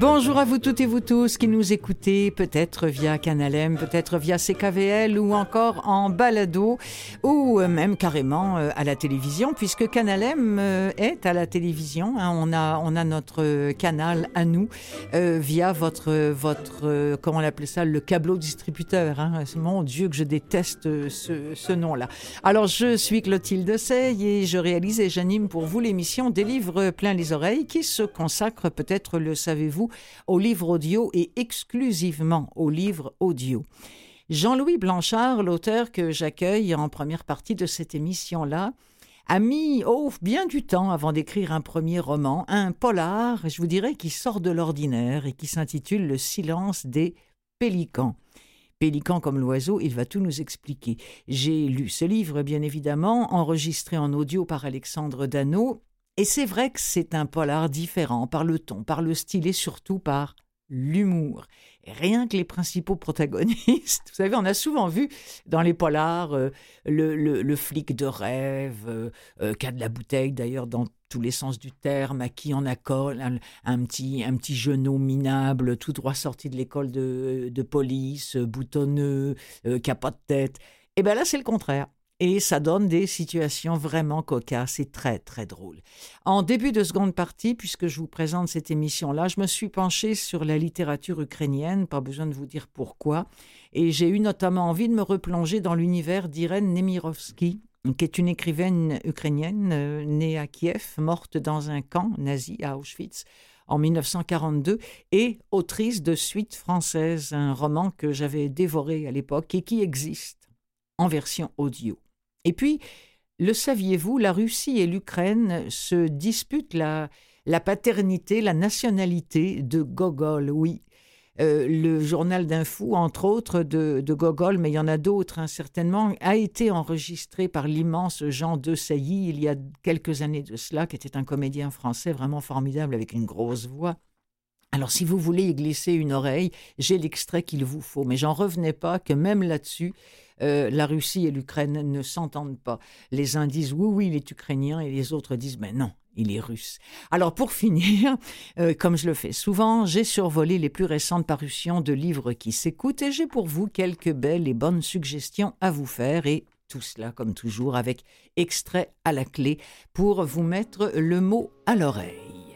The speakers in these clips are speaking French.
Bonjour à vous toutes et vous tous qui nous écoutez, peut-être via Canalem, peut-être via CKVL ou encore en balado ou même carrément euh, à la télévision, puisque Canalem euh, est à la télévision. Hein. On, a, on a notre canal à nous euh, via votre, votre comment on appelle ça, le câbleau distributeur. Hein. Mon Dieu, que je déteste ce, ce nom-là. Alors, je suis Clotilde Sey et je réalise et j'anime pour vous l'émission Des livres plein les oreilles qui se consacre, peut-être le savez-vous, au livre audio et exclusivement au livre audio. Jean-Louis Blanchard, l'auteur que j'accueille en première partie de cette émission-là, a mis oh, bien du temps avant d'écrire un premier roman, un polar, je vous dirais, qui sort de l'ordinaire et qui s'intitule Le silence des pélicans. Pélican comme l'oiseau, il va tout nous expliquer. J'ai lu ce livre, bien évidemment, enregistré en audio par Alexandre Dano, et c'est vrai que c'est un polar différent par le ton, par le style et surtout par l'humour. Rien que les principaux protagonistes, vous savez, on a souvent vu dans les polars euh, le, flic de rêve, euh, euh, de la bouteille d'ailleurs dans tous les sens du terme, à qui on accole un, un petit, un petit genou minable, tout droit sorti de l'école de, de police, boutonneux, qui n'a pas de tête. Et bien là, c'est le contraire et ça donne des situations vraiment cocasses et très très drôles. En début de seconde partie, puisque je vous présente cette émission-là, je me suis penchée sur la littérature ukrainienne, pas besoin de vous dire pourquoi, et j'ai eu notamment envie de me replonger dans l'univers d'Irène Nemirovsky, qui est une écrivaine ukrainienne euh, née à Kiev, morte dans un camp nazi à Auschwitz en 1942 et autrice de Suite française, un roman que j'avais dévoré à l'époque et qui existe en version audio. Et puis, le saviez-vous, la Russie et l'Ukraine se disputent la, paternité, la nationalité de Gogol, oui. Euh, le journal d'un fou, entre autres, de, de, Gogol, mais il y en a d'autres, hein, certainement, a été enregistré par l'immense Jean de Sailly il y a quelques années de cela, qui était un comédien français vraiment formidable avec une grosse voix. Alors, si vous voulez y glisser une oreille, j'ai l'extrait qu'il vous faut, mais j'en revenais pas que même là-dessus, euh, la Russie et l'Ukraine ne s'entendent pas. Les uns disent oui, oui, il est ukrainien et les autres disent mais non, il est russe. Alors pour finir, euh, comme je le fais souvent, j'ai survolé les plus récentes parutions de livres qui s'écoutent et j'ai pour vous quelques belles et bonnes suggestions à vous faire et tout cela comme toujours avec extrait à la clé pour vous mettre le mot à l'oreille.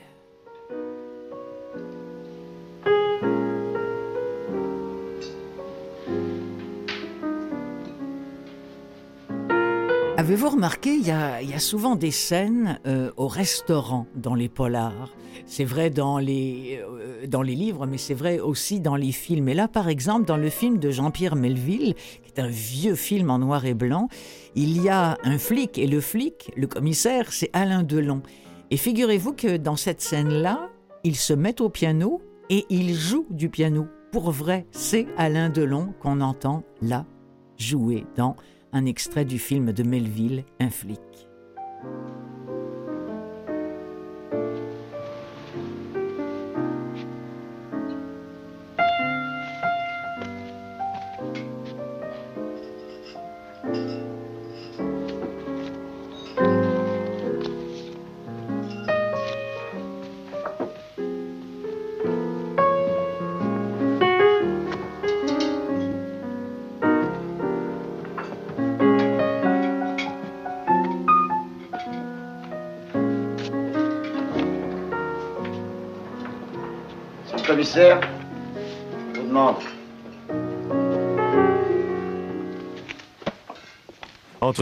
Avez-vous remarqué, il y, a, souvent des scènes euh, au restaurant dans les polars. C'est vrai dans les, euh, dans les livres, mais c'est vrai aussi dans les films. Et là, par exemple, dans le film de Jean-Pierre Melville, qui est un vieux film en noir et blanc, il y a un flic, et le flic, le commissaire, c'est Alain Delon. Et figurez-vous que dans cette scène-là, il se met au piano et il joue du piano. Pour vrai, c'est Alain Delon qu'on entend là jouer dans un extrait du film de Melville, Un flic.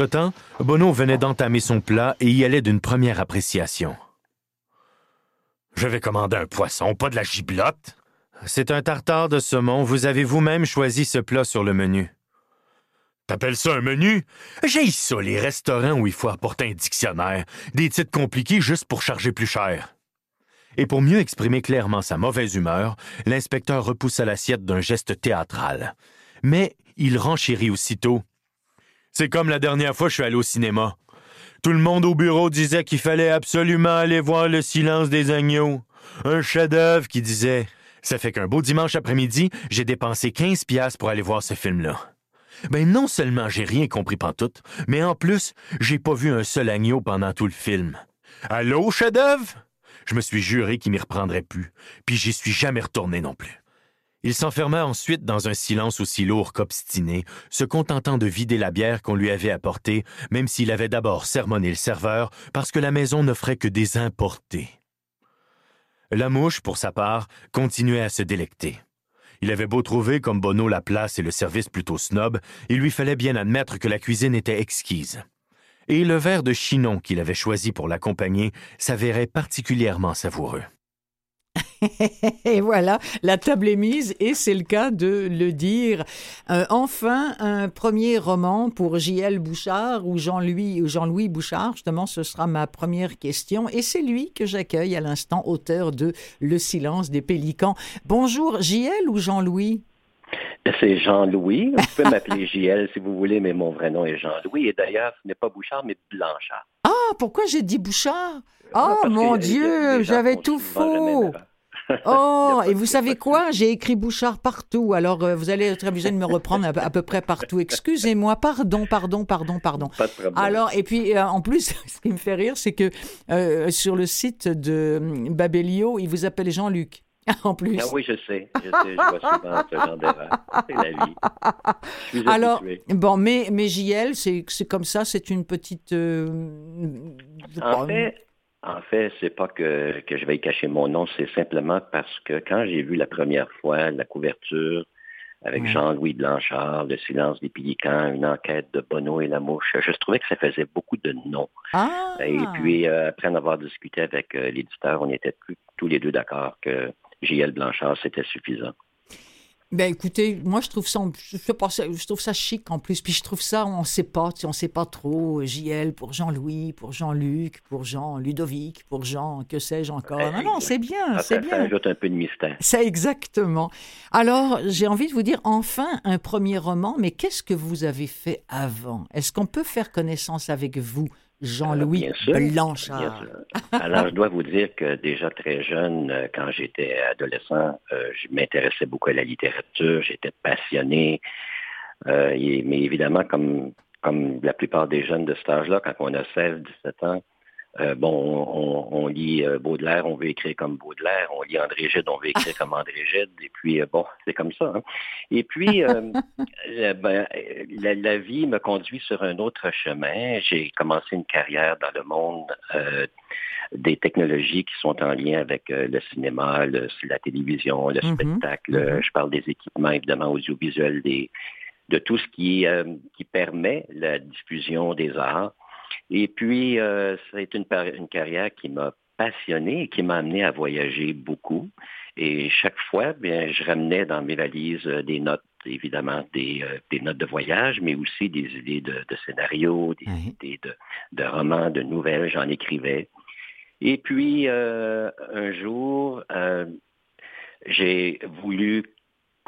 Entre-temps, Bono venait d'entamer son plat et y allait d'une première appréciation. Je vais commander un poisson, pas de la giblotte. C'est un tartare de saumon. Vous avez vous-même choisi ce plat sur le menu. T'appelles ça un menu? J'ai ça, les restaurants où il faut apporter un dictionnaire. Des titres compliqués juste pour charger plus cher. Et pour mieux exprimer clairement sa mauvaise humeur, l'inspecteur repoussa l'assiette d'un geste théâtral. Mais il renchérit aussitôt. C'est comme la dernière fois que je suis allé au cinéma. Tout le monde au bureau disait qu'il fallait absolument aller voir Le silence des agneaux. Un chef-d'œuvre qui disait Ça fait qu'un beau dimanche après-midi, j'ai dépensé 15 piastres pour aller voir ce film-là. Ben non seulement j'ai rien compris pantoute, mais en plus, j'ai pas vu un seul agneau pendant tout le film. Allô, chef-d'œuvre? Je me suis juré qu'il m'y reprendrait plus, puis j'y suis jamais retourné non plus. Il s'enferma ensuite dans un silence aussi lourd qu'obstiné, se contentant de vider la bière qu'on lui avait apportée, même s'il avait d'abord sermonné le serveur parce que la maison n'offrait que des importés. La mouche, pour sa part, continuait à se délecter. Il avait beau trouver comme Bono la place et le service plutôt snob, il lui fallait bien admettre que la cuisine était exquise. Et le verre de chinon qu'il avait choisi pour l'accompagner s'avérait particulièrement savoureux. et voilà, la table est mise et c'est le cas de le dire. Euh, enfin, un premier roman pour J.L. Bouchard ou Jean-Louis Jean-Louis Bouchard, justement, ce sera ma première question et c'est lui que j'accueille à l'instant, auteur de Le silence des pélicans. Bonjour, J.L. ou Jean-Louis? C'est Jean-Louis. Vous pouvez m'appeler JL si vous voulez, mais mon vrai nom est Jean-Louis. Et d'ailleurs, ce n'est pas Bouchard, mais Blanchard. Ah, pourquoi j'ai dit Bouchard? Oh, mon Dieu, j'avais tout faux. Oh, et vous savez quoi? J'ai écrit Bouchard partout. Alors, euh, vous allez être obligé de me reprendre à, peu près partout. Excusez-moi, pardon, pardon, pardon, pardon. Pas de problème. Alors, et puis, euh, en plus, ce qui me fait rire, c'est que euh, sur le site de Babelio, il vous appelle Jean-Luc. En plus. Ah oui, je sais. Je sais, je vois souvent ce genre d'erreur. C'est la vie. Alors, bon, mais, mais JL, c'est comme ça, c'est une petite. en fait, en fait, c'est pas que, que je vais y cacher mon nom, c'est simplement parce que quand j'ai vu la première fois la couverture avec Jean-Louis Blanchard, Le silence des pélicans, une enquête de Bono et la mouche, je trouvais que ça faisait beaucoup de noms. Ah! Et puis, euh, après en avoir discuté avec euh, l'éditeur, on était tous les deux d'accord que J.L. Blanchard, c'était suffisant. Ben écoutez, moi je trouve ça, je, trouve ça chic en plus. Puis je trouve ça, on ne sait pas, on ne sait pas trop. JL pour Jean-Louis, pour Jean-Luc, pour Jean Ludovic, pour Jean, que sais-je encore. Non, non, c'est bien, c'est bien. Ça ajoute un peu de mystère. C'est exactement. Alors j'ai envie de vous dire, enfin un premier roman. Mais qu'est-ce que vous avez fait avant? Est-ce qu'on peut faire connaissance avec vous? Jean-Louis Blanchard. Alors, je dois vous dire que déjà très jeune, euh, quand j'étais adolescent, euh, je m'intéressais beaucoup à la littérature, j'étais passionné. Euh, mais évidemment, comme, comme la plupart des jeunes de cet âge-là, quand on a 16, 17 ans, euh, bon, on, lit euh, Baudelaire, on veut écrire comme Baudelaire, on lit André Gide, on veut écrire comme André Gide, et puis euh, bon, c'est comme ça. Hein. Et puis, ben, la, vie me conduit sur un autre chemin. J'ai commencé une carrière dans le monde des technologies qui sont en lien avec le cinéma, la télévision, le mm-hmm. spectacle. Mm-hmm. Je parle des équipements évidemment audiovisuels, des, de tout ce qui, qui permet la diffusion des arts. Et puis, euh, c'est une, une carrière qui m'a passionné et qui m'a amené à voyager beaucoup. Et chaque fois, bien, je ramenais dans mes valises euh, des notes, évidemment, des, euh, des notes de voyage, mais aussi des idées de, de scénarios, des idées de, de, romans, de nouvelles, j'en écrivais. Et puis, euh, un jour, euh, j'ai voulu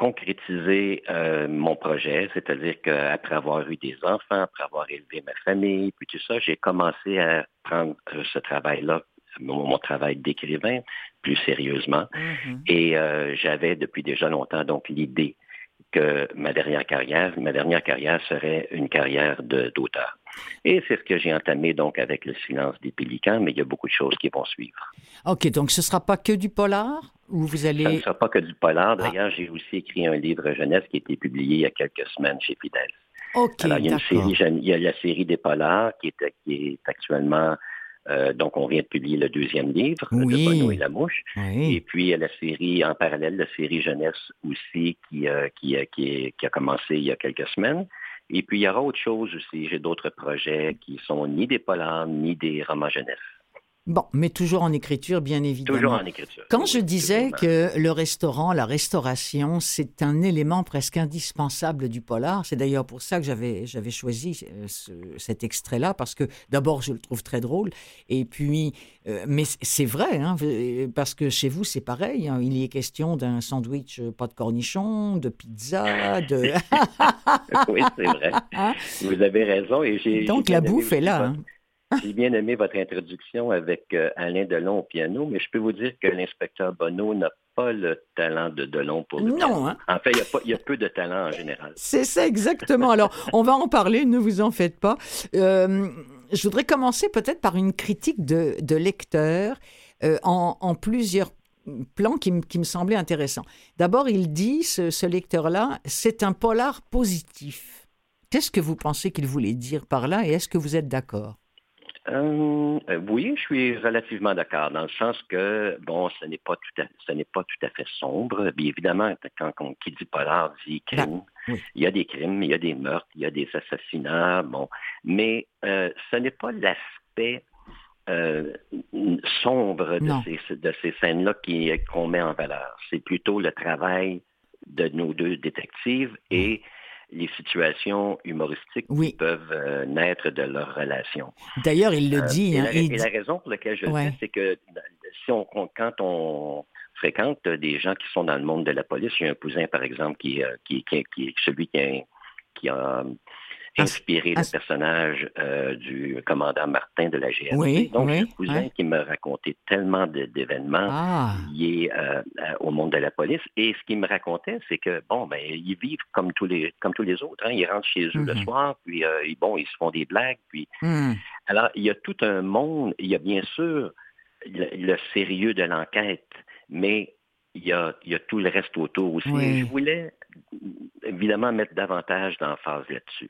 concrétiser euh, mon projet, c'est-à-dire qu'après avoir eu des enfants, après avoir élevé ma famille, puis tout ça, j'ai commencé à prendre euh, ce travail-là, mon, travail d'écrivain, plus sérieusement. Mm-hmm. Et euh, j'avais depuis déjà longtemps donc l'idée que ma dernière carrière, ma dernière carrière serait une carrière d'auteur. Et c'est ce que j'ai entamé donc avec le silence des pélicans, mais il y a beaucoup de choses qui vont suivre. OK, donc ce ne sera pas que du polar? Ou vous allez... Ça ne sera pas que du polar. Ah. D'ailleurs, j'ai aussi écrit un livre jeunesse qui a été publié il y a quelques semaines chez Fidel. OK, Alors, il y, a une série, il y a la série des polars qui est, qui est actuellement euh, donc, on vient de publier le deuxième livre, de Bono et la mouche. Et puis, il y a la série, en parallèle, la série jeunesse aussi qui, euh, qui, qui, qui, a commencé il y a quelques semaines. Et puis, il y aura autre chose aussi. J'ai d'autres projets qui sont ni des polars, ni des romans jeunesse. Bon, mais toujours en écriture, bien évidemment. Toujours en écriture. Quand je disais que le restaurant, la restauration, c'est un élément presque indispensable du polar, c'est d'ailleurs pour ça que j'avais, j'avais choisi euh, cet extrait-là, parce que d'abord, je le trouve très drôle, et puis, euh, mais c'est vrai, hein, parce que chez vous, c'est pareil, hein, il y est question d'un sandwich euh, pas de cornichon, de pizza, de... oui, c'est vrai. Vous avez raison. Et j'ai, Donc, la bouffe est là. Hein. J'ai bien aimé votre introduction avec euh, Alain Delon au piano, mais je peux vous dire que l'inspecteur Bonneau n'a pas le talent de Delon pour le Non, piano. hein? En fait, il y a y, peu de talent en général. C'est ça exactement. Alors, on va en parler, ne vous en faites pas. Euh, je voudrais commencer peut-être par une critique de, de lecteur euh, en, en plusieurs plans qui, me- qui me semblaient intéressants. D'abord, il dit, ce, ce lecteur-là, c'est un polar positif. Qu'est-ce que vous pensez qu'il voulait dire par là et est-ce que vous êtes d'accord? Euh, euh, oui, je suis relativement d'accord, dans le sens que, bon, ce n'est pas tout à, ce n'est pas tout à fait sombre. Bien évidemment, quand on qui dit polar dit crime, oui. il y a des crimes, il y a des meurtres, il y a des assassinats, bon, mais euh, ce n'est pas l'aspect euh, sombre de ces, de ces scènes-là qui- qu'on met en valeur. C'est plutôt le travail de nos deux détectives et les situations humoristiques Oui. qui peuvent euh, naître de leur relation. D'ailleurs, il le Euh, dit. et, hein, la, il et dit- la raison pour laquelle je le dis, c'est que si on, on- quand on fréquente des gens qui sont dans le monde de la police, j'ai un cousin, par exemple, qui, euh, qui, qui, qui est celui qui a, qui a inspiré ah, le personnage euh, du commandant Martin de la GRC. Oui, Donc, oui, cousin qui me racontait tellement d'événements Ah, liés euh, euh, au monde de la police. Et ce qu'il me racontait, c'est que, bon, ben, ils vivent comme tous les, comme tous les autres. hein. Ils rentrent chez eux le Mhm. soir, puis, euh, ils- bon, ils se font des blagues, puis hmm, alors, il y a tout un monde, il y a bien sûr le, le sérieux de l'enquête, mais il y, a, il y a tout le reste autour aussi. Oui. Et Je voulais évidemment mettre davantage d'emphase là-dessus.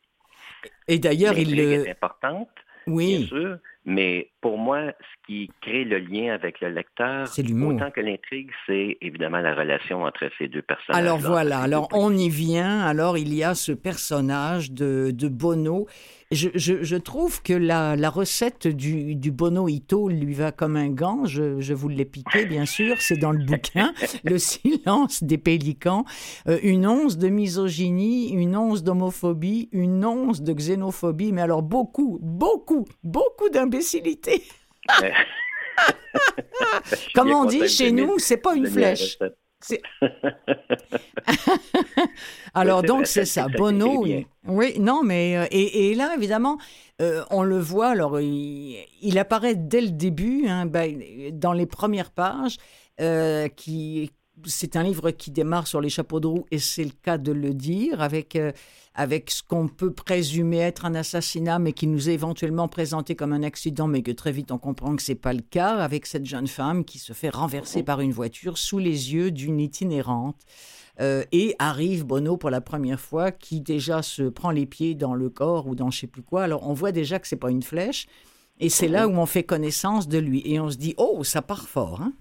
Et d'ailleurs, il le. est importante, bien Oui, sûr, mais pour moi, ce qui crée le lien avec le lecteur, autant que l'intrigue, c'est évidemment la relation entre ces deux personnages. Alors voilà, alors on y vient. Alors il y a ce personnage de, de Bono. Je, je- je trouve que la, la recette du, du Bono Ito lui va comme un gant. Je, je vous l'ai piqué, bien sûr. C'est dans le bouquin. Le silence des pélicans. Euh, une once de misogynie, une once d'homophobie, une once de xénophobie. Mais alors beaucoup, beaucoup, beaucoup d'imbécilité. Comme on dit chez nous, c'est pas une flèche. Alors donc vrai, c'est ça- Bono. Oui, non, mais euh, et, et là évidemment, euh, on le voit. Alors il, il apparaît dès le début, hein, ben, dans les premières pages, euh, qui c'est un livre qui démarre sur les chapeaux de roue et c'est le cas de le dire avec euh, avec ce qu'on peut présumer être un assassinat mais qui nous est éventuellement présenté comme un accident mais que très vite on comprend que c'est pas le cas avec cette jeune femme qui se fait renverser par une voiture sous les yeux d'une itinérante. Euh, et arrive Bono pour la première fois qui déjà se prend les pieds dans le corps ou dans je sais plus quoi. Alors on voit déjà que c'est pas une flèche et c'est là où on fait connaissance de lui. Et on se dit oh ça part fort hein.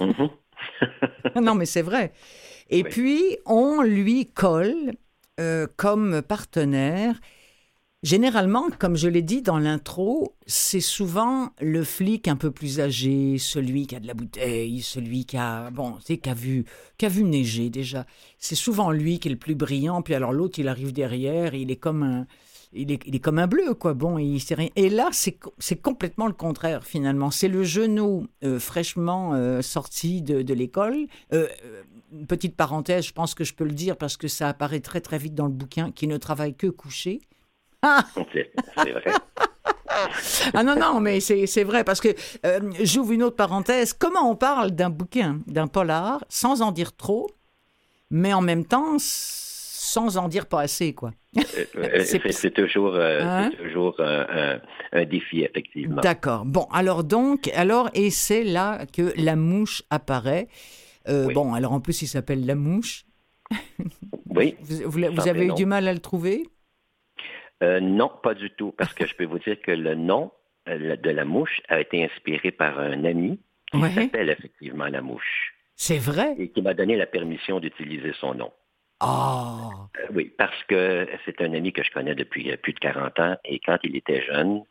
Mhm. non, mais c'est vrai. Et Oui. puis, on lui colle euh, comme partenaire. Généralement, comme je l'ai dit dans l'intro, c'est souvent le flic un peu plus âgé, celui qui a de la bouteille, celui qui a, bon, qui a vu, qui a vu neiger déjà. C'est souvent lui qui est le plus brillant. Puis alors l'autre, il arrive derrière, il est comme un, il est, il est comme un bleu, quoi. Bon, il sait rien. Et là, c'est co- c'est complètement le contraire, finalement. C'est le genou euh, fraîchement euh, sorti de, de l'école. Euh, une petite parenthèse, je pense que je peux le dire parce que ça apparaît très très vite dans le bouquin, qui ne travaille que couché. C'est c'est vrai. Ah non, non, mais c'est c'est vrai, parce que euh, j'ouvre une autre parenthèse. Comment on parle d'un bouquin, d'un polar, sans en dire trop, mais en même temps, sans en dire pas assez, quoi. Euh, euh, C'est- toujours, euh, Hein? toujours euh, un, un défi, effectivement. D'accord. Bon, alors donc, alors, et c'est là que la mouche apparaît. Euh, Oui. Bon, alors en plus, il s'appelle la mouche. Oui. Vous, vous- vous Sans avez eu du mal à le trouver? Non, pas du tout, parce que je peux vous dire que le nom de la mouche a été inspiré par un ami qui Ouais. s'appelle effectivement la mouche C'est vrai? Et qui m'a donné la permission d'utiliser son nom. Oh Euh, oui, parce que c'est un ami que je connais depuis euh, plus de 40 ans et quand il était jeune,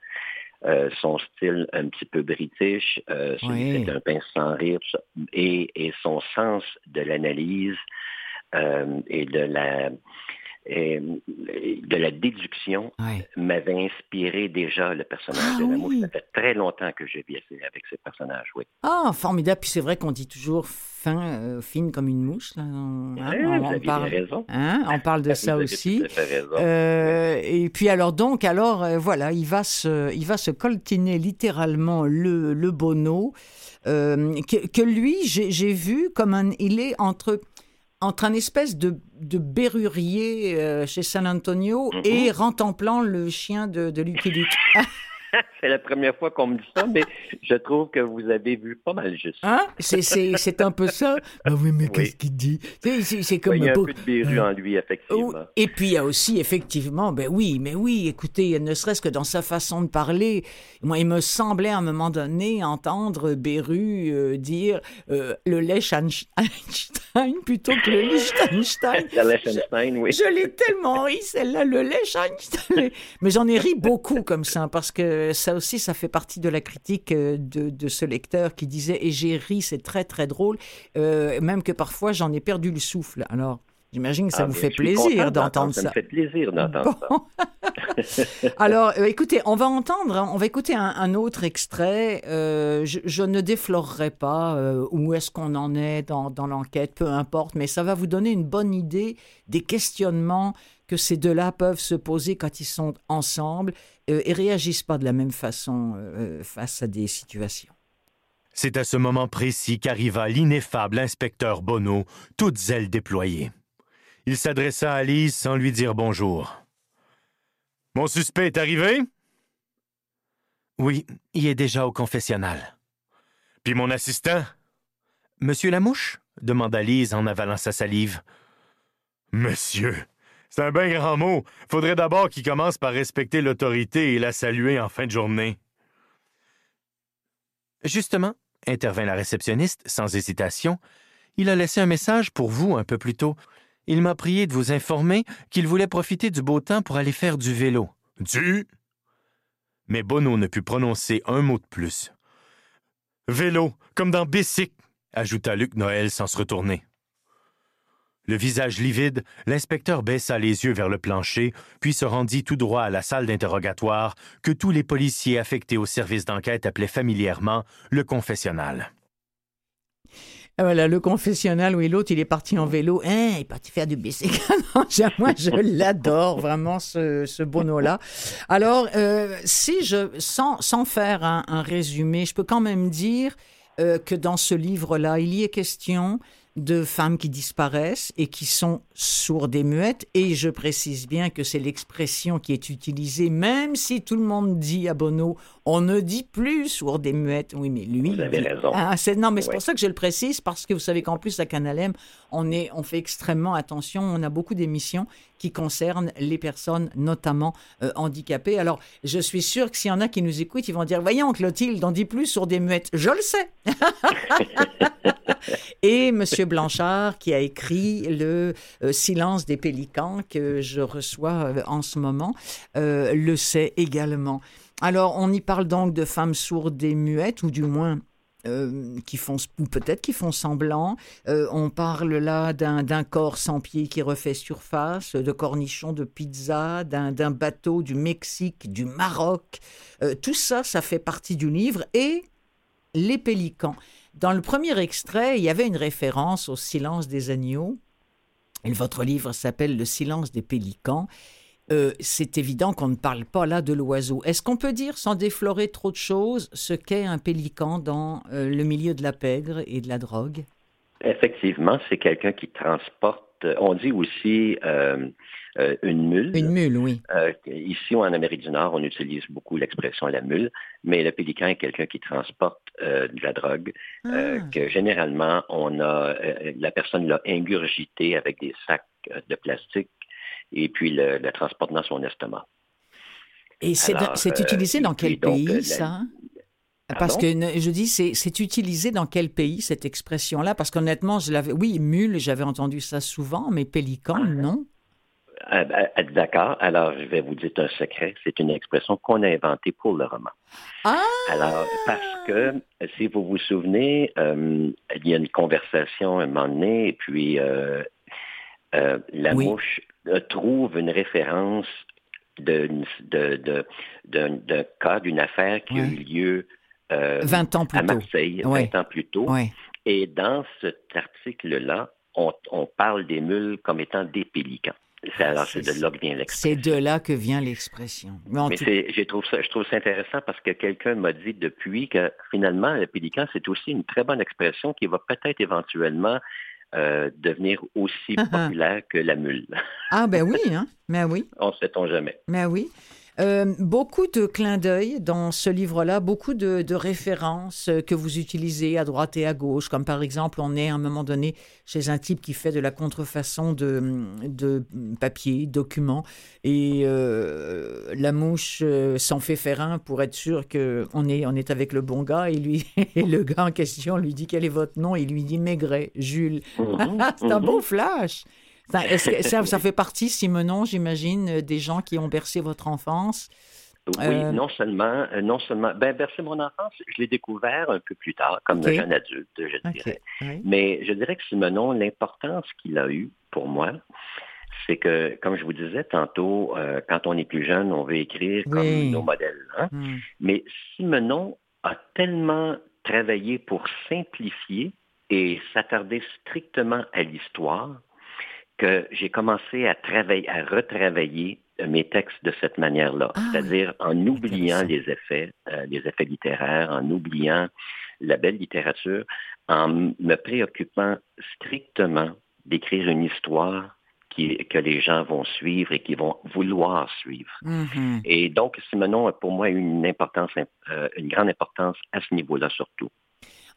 euh, son style un petit peu british, euh, Oui. c'est un pince sans rire, et, et son sens de l'analyse euh, et de la de la déduction m'avait inspiré déjà le personnage ah de la mouche. Ça fait très longtemps que je vis avec ce personnage, oui. Ah, formidable. Puis c'est vrai qu'on dit toujours fin, euh, fine comme une mouche. Là. Hein, on, parle, raison. Hein, on parle de ça aussi. Euh, et puis alors donc, alors euh, voilà, il va se, il va se coltiner littéralement le, le bono. que, que, lui, j'ai vu comme un, il est entre entre un espèce de, de berrurier chez San Antonio mm-hmm. et Rentemplant, le chien de, de Lucky Luke. c'est la première fois qu'on me dit ça, mais je trouve que vous avez vu pas mal juste. Hein? C'est un peu ça. Ah oui, mais qu'est-ce qu'il dit? C'est comme... Il y a un peu de béru en lui, effectivement. Oh, et puis il y a aussi, effectivement, ben oui, mais oui, écoutez, ne serait-ce que dans sa façon de parler, moi, il me semblait à un moment donné entendre Beru euh, dire euh, le lait Einstein plutôt que le Liechtenstein. le Liechtenstein, oui. Je l'ai tellement ri, celle-là, le lait Einstein. Mais j'en ai ri beaucoup comme ça, parce que euh, ça aussi, ça fait partie de la critique euh, de, ce lecteur qui disait et j'ai ri, c'est très très drôle, euh, même que parfois j'en ai perdu le souffle. Alors. J'imagine que ça ah, vous fait plaisir d'entendre ça. Ça me fait plaisir d'entendre ça. Alors, écoutez, on va entendre, hein, on va écouter un, autre extrait. je, ne déflorerai pas où est-ce qu'on en est dans, dans l'enquête, peu importe, mais ça va vous donner une bonne idée des questionnements que ces deux-là peuvent se poser quand ils sont ensemble euh, et réagissent pas de la même façon euh, face à des situations. C'est à ce moment précis qu'arriva l'ineffable inspecteur Bonneau, toutes ailes déployées. Il s'adressa à Lise sans lui dire bonjour. Mon suspect est arrivé? Oui, il est déjà au confessionnal. Puis mon assistant? Monsieur Lamouche? demanda Lise en avalant sa salive. Monsieur, c'est un bien grand mot. Faudrait d'abord qu'il commence par respecter l'autorité et la saluer en fin de journée. Justement, intervint la réceptionniste sans hésitation, il a laissé un message pour vous un peu plus tôt. Il m'a prié de vous informer qu'il voulait profiter du beau temps pour aller faire du vélo. Du? Mais Bono ne put prononcer un mot de plus. Vélo, comme dans Bessic, ajouta Luc Noël sans se retourner. Le visage livide, l'inspecteur baissa les yeux vers le plancher, puis se rendit tout droit à la salle d'interrogatoire que tous les policiers affectés au service d'enquête appelaient familièrement le confessionnal. Ah, voilà, le confessionnal, oui, l'autre, il est parti en vélo. Hein, il est parti faire du BCK. moi, je l'adore, vraiment, ce, ce bono-là. Alors, euh, si je, sans, sans faire un, résumé, je peux quand même dire euh, que dans ce livre-là, il y est question de femmes qui disparaissent et qui sont sourdes et muettes. Et je précise bien que c'est l'expression qui est utilisée, même si tout le monde dit à Bono, on ne dit plus sourdes et muettes. Oui, mais lui. Vous avez raison. Ah, non, mais c'est pour ça que je le précise, parce que vous savez qu'en plus, à Canalem, on, est, on fait extrêmement attention. On a beaucoup d'émissions qui concernent les personnes, notamment euh, handicapées. Alors, je suis sûre que s'il y en a qui nous écoutent, ils vont dire Voyons, Clotilde, on dit plus sourdes et muettes. Je le sais. et M. Blanchard, qui a écrit le euh, Silence des pélicans que je reçois euh, en ce moment, euh, le sait également. Alors, on y parle donc de femmes sourdes et muettes, ou du moins qui font, ou peut-être qui font semblant. on parle là d'un corps sans pied qui refait surface, de cornichons de pizza, d'un bateau du Mexique, du Maroc. tout ça, ça fait partie du livre. Et les pélicans. Dans le premier extrait, il y avait une référence au silence des agneaux. Et votre livre s'appelle Le silence des pélicans. Euh, c'est évident qu'on ne parle pas là de l'oiseau. Est-ce qu'on peut dire, sans déflorer trop de choses, ce qu'est un pélican dans euh, le milieu de la pègre et de la drogue? Effectivement, c'est quelqu'un qui transporte. On dit aussi euh, euh, une mule. Une mule, oui. Euh, ici, en Amérique du Nord, on utilise beaucoup l'expression la mule, mais le pélican est quelqu'un qui transporte euh, de la drogue, ah. que généralement, on a, la personne l'a ingurgité avec des sacs de plastique et puis le, transporte dans son estomac. Et c'est utilisé dans quel pays, ça? Parce que je dis, c'est utilisé dans quel pays cette expression-là? Parce qu'honnêtement, je l'avais. Oui, mule, j'avais entendu ça souvent, mais pélican, ah. non. Ah, ben, D'accord. Alors, je vais vous dire un secret. C'est une expression qu'on a inventée pour le roman. Ah! Alors, parce que, si vous vous souvenez, euh, il y a une conversation un moment donné, et puis euh, la mouche trouve une référence d'un cas, d'une affaire qui a eu lieu 20 ans plus à Marseille, 20 ans plus tôt. Et dans cet article-là, on, parle des mules comme étant des pélicans. Alors, c'est de là que vient l'expression. C'est de là que vient l'expression. Mais, je trouve ça, je trouve ça intéressant parce que quelqu'un m'a dit depuis que finalement, le pélican, c'est aussi une très bonne expression qui va peut-être éventuellement euh, devenir aussi populaire que la mule. ah ben oui, hein? Mais oui. On ne sait-on jamais. Mais oui. Euh, beaucoup de clins d'œil dans ce livre-là, beaucoup de, références que vous utilisez à droite et à gauche, comme par exemple, on est à un moment donné chez un type qui fait de la contrefaçon de, de papier, documents, et euh, la mouche euh, s'en fait faire un pour être sûr qu'on est, on est avec le bon gars, et, lui, et le gars en question lui dit quel est votre nom, et il lui dit Maigret, Jules. Mhm, C'est un mhm. bon flash. Ça, ça, fait partie, Simonon, j'imagine, euh, des gens qui ont bercé votre enfance? Oui, euh, non seulement, euh, non seulement, ben bercer mon enfance, je l'ai découvert un peu plus tard, comme jeune adulte, je dirais. Mais je dirais que Simonon, l'importance qu'il a eue pour moi, c'est que, comme je vous disais tantôt, quand on est plus jeune, on veut écrire comme nos modèles. Hein. Hmm. Mais Simonon a tellement travaillé pour simplifier et s'attarder strictement à l'histoire que j'ai commencé à travailler, à retravailler euh, mes textes de cette manière-là, ah, c'est-à-dire en oubliant les effets, euh, les effets littéraires, en oubliant la belle littérature, en me préoccupant strictement d'écrire une histoire qui, que les gens vont suivre et qui vont vouloir suivre. Mm-hmm. Et donc, Simonon a pour moi une importance, euh, une grande importance à ce niveau-là surtout.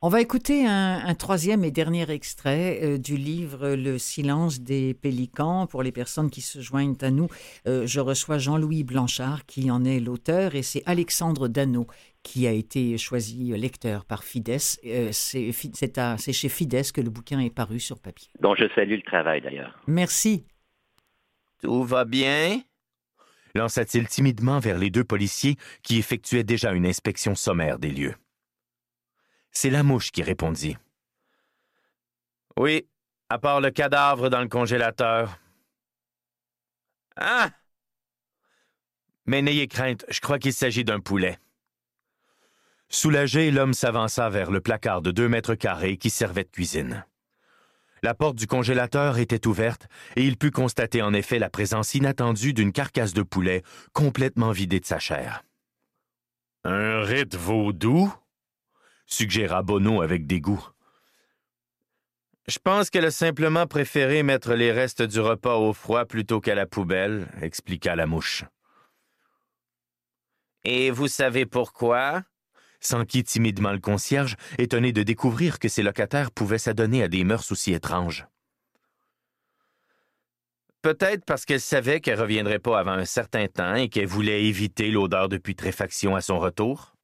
On va écouter un, troisième et dernier extrait euh, du livre Le silence des pélicans. Pour les personnes qui se joignent à nous, euh, je reçois Jean-Louis Blanchard qui en est l'auteur et c'est Alexandre Dano qui a été choisi lecteur par Fides. Euh, c'est chez Fides que le bouquin est paru sur papier. Dont je salue le travail d'ailleurs. Merci. Tout va bien? lança-t-il timidement vers les deux policiers qui effectuaient déjà une inspection sommaire des lieux. C'est la mouche qui répondit. Oui, à part le cadavre dans le congélateur. Ah! Mais n'ayez crainte, je crois qu'il s'agit d'un poulet. Soulagé, l'homme s'avança vers le placard de deux mètres carrés qui servait de cuisine. La porte du congélateur était ouverte et il put constater en effet la présence inattendue d'une carcasse de poulet complètement vidée de sa chair. Un rite vaudou? Suggéra Bonneau avec dégoût. Je pense qu'elle a simplement préféré mettre les restes du repas au froid plutôt qu'à la poubelle, expliqua la mouche. Et vous savez pourquoi? s'enquit timidement le concierge, étonné de découvrir que ses locataires pouvaient s'adonner à des mœurs aussi étranges. Peut-être parce qu'elle savait qu'elle reviendrait pas avant un certain temps et qu'elle voulait éviter l'odeur de putréfaction à son retour.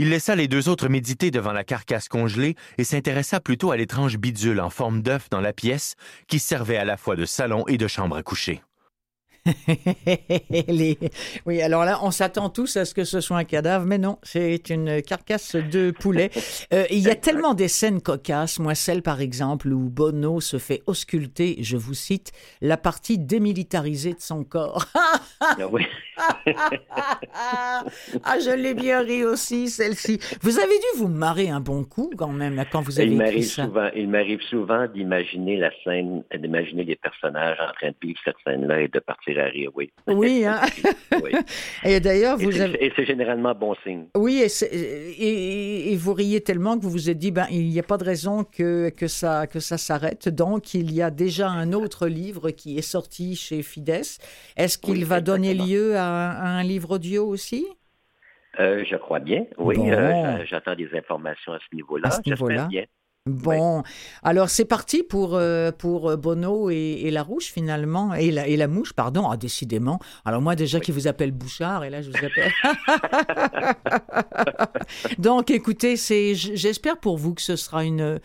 Il laissa les deux autres méditer devant la carcasse congelée et s'intéressa plutôt à l'étrange bidule en forme d'œuf dans la pièce qui servait à la fois de salon et de chambre à coucher. Oui, alors là, on s'attend tous à ce que ce soit un cadavre, mais non, c'est une carcasse de poulet. Euh, il y a tellement des scènes cocasses, moi celle par exemple où Bono se fait ausculter, je vous cite, la partie démilitarisée de son corps. ah, ah, je l'ai bien ri aussi, celle-ci. Vous avez dû vous marrer un bon coup quand même, quand vous avez il ça. Souvent, il m'arrive souvent d'imaginer la scène, d'imaginer les personnages en train de vivre cette scène-là et de partir oui. Oui, hein? Et d'ailleurs, vous avez... Et c'est généralement bon signe. Oui, et, et, vous riez tellement que vous vous êtes dit, ben, il n'y a pas de raison que, que ça, que ça s'arrête. Donc, il y a déjà un autre livre qui est sorti chez Fides. Est-ce qu'il va donner lieu à, un livre audio aussi? Euh, je crois bien, oui. Euh, j'attends des informations à ce niveau-là. J'espère bien. Bon, alors c'est parti pour, euh, pour Bono et, la rouge finalement, et la, et la mouche, pardon, ah, décidément. Alors moi déjà qui vous appelle Bouchard, et là je vous appelle. Donc écoutez, c'est, j'espère pour vous que ce sera une,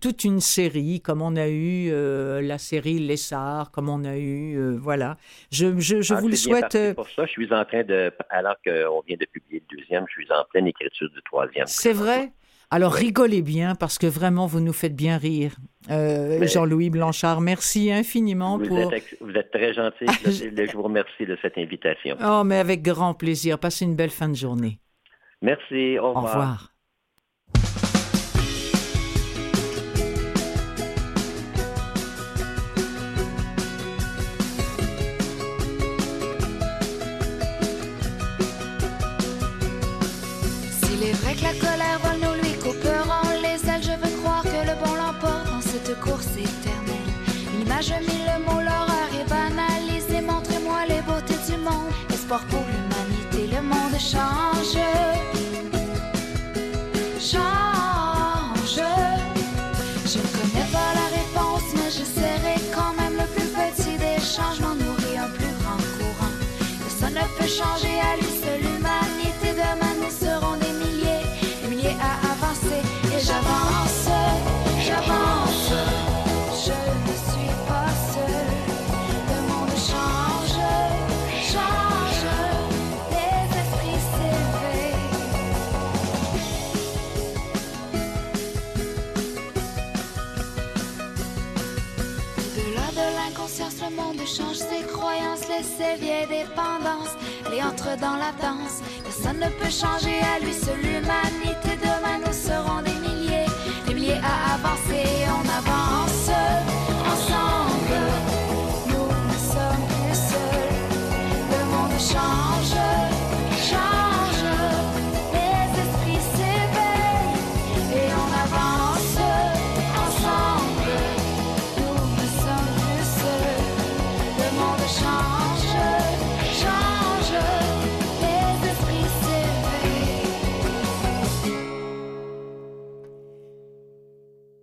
toute une série, comme on a eu euh, la série Lessard, comme on a eu, euh, voilà. Je, je, je ah, vous le souhaite. Pour ça, je suis en train de, alors qu'on vient de publier le deuxième, je suis en pleine écriture du troisième. C'est vrai? Alors rigolez bien parce que vraiment vous nous faites bien rire. Euh, Jean-Louis Blanchard, merci infiniment vous pour. Êtes, vous êtes très gentil. je vous remercie de cette invitation. Oh, mais avec grand plaisir. Passez une belle fin de journée. Merci. Au revoir. Au revoir. Une image, mille mots, l'horreur est banalisée. Montrez-moi les beautés du monde. Espoir pour l'humanité, le monde change. Change. Je ne connais pas la réponse, mais j'essaierai quand même le plus petit des changements. Nourrir un plus grand courant. Que ça ne peut changer à lui ses vieilles dépendances. Elle entre dans la danse. Personne ne peut changer à lui seul l'humanité. Demain, nous serons des milliers, des milliers à avancer. On avance ensemble. Nous ne sommes plus seuls. Le monde change, change.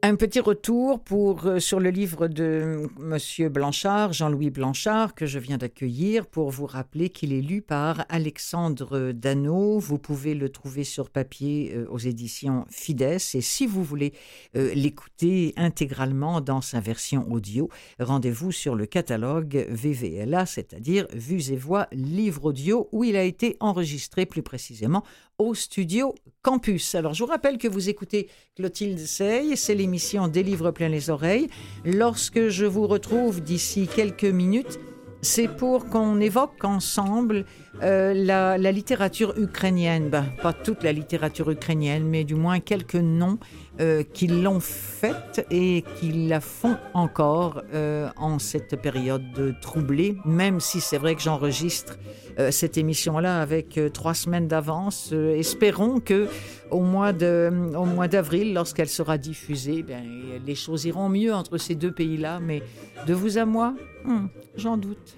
Un petit retour euh, sur le livre de Monsieur Blanchard, Jean-Louis Blanchard, que je viens d'accueillir pour vous rappeler qu'il est lu par Alexandre Dano. Vous pouvez le trouver sur papier euh, aux éditions Fides. Et si vous voulez euh, l'écouter intégralement dans sa version audio, rendez-vous sur le catalogue VVLA, c'est-à-dire Vues et Voix, livre audio, où il a été enregistré plus précisément au studio Campus. Alors, je vous rappelle que vous écoutez Clotilde Sey, c'est l'émission Des livres plein les oreilles. Lorsque je vous retrouve d'ici quelques minutes, c'est pour qu'on évoque ensemble euh, la, la littérature ukrainienne. Ben, pas toute la littérature ukrainienne, mais du moins quelques noms euh, qui l'ont faite et qui la font encore euh, en cette période troublée, même si c'est vrai que j'enregistre euh, cette émission-là avec euh, trois semaines d'avance. Espérons que au mois au mois d'avril, lorsqu'elle sera diffusée, ben, les choses iront mieux entre ces deux pays-là. Mais de vous à moi, hmm, j'en doute.